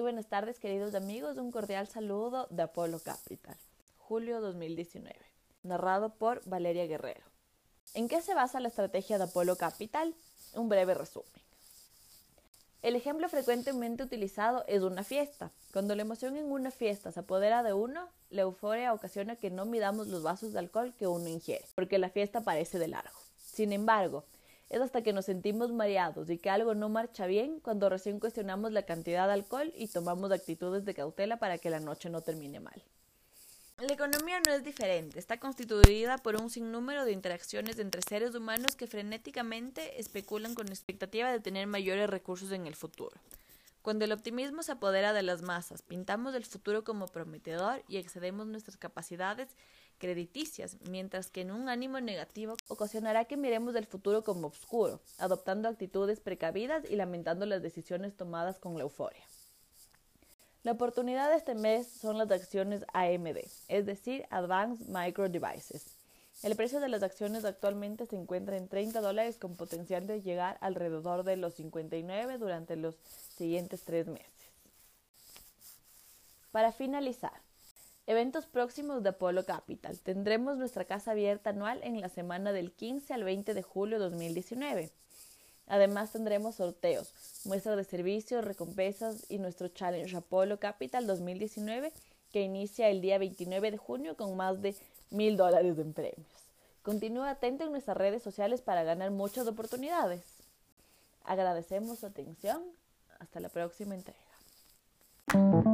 buenas tardes, queridos amigos. Un cordial saludo de Apolo Capital, julio 2019. Narrado por Valeria Guerrero. ¿En qué se basa la estrategia de Apolo Capital? Un breve resumen. El ejemplo frecuentemente utilizado es una fiesta. Cuando la emoción en una fiesta se apodera de uno, la euforia ocasiona que no midamos los vasos de alcohol que uno ingiere, porque la fiesta parece de largo. Sin embargo, es hasta que nos sentimos mareados y que algo no marcha bien cuando recién cuestionamos la cantidad de alcohol y tomamos actitudes de cautela para que la noche no termine mal. La economía no es diferente, está constituida por un sinnúmero de interacciones entre seres humanos que frenéticamente especulan con expectativa de tener mayores recursos en el futuro. Cuando el optimismo se apodera de las masas, pintamos el futuro como prometedor y excedemos nuestras capacidades crediticias, mientras que en un ánimo negativo ocasionará que miremos el futuro como oscuro, adoptando actitudes precavidas y lamentando las decisiones tomadas con la euforia. La oportunidad de este mes son las acciones AMD, es decir, Advanced Micro Devices. El precio de las acciones actualmente se encuentra en 30 dólares con potencial de llegar alrededor de los 59 durante los siguientes tres meses. Para finalizar, eventos próximos de Apollo Capital. Tendremos nuestra casa abierta anual en la semana del 15 al 20 de julio de 2019. Además tendremos sorteos, muestras de servicios, recompensas y nuestro Challenge Apollo Capital 2019 que inicia el día 29 de junio con más de mil dólares en premios. Continúa atento en nuestras redes sociales para ganar muchas oportunidades. Agradecemos su atención. Hasta la próxima entrega.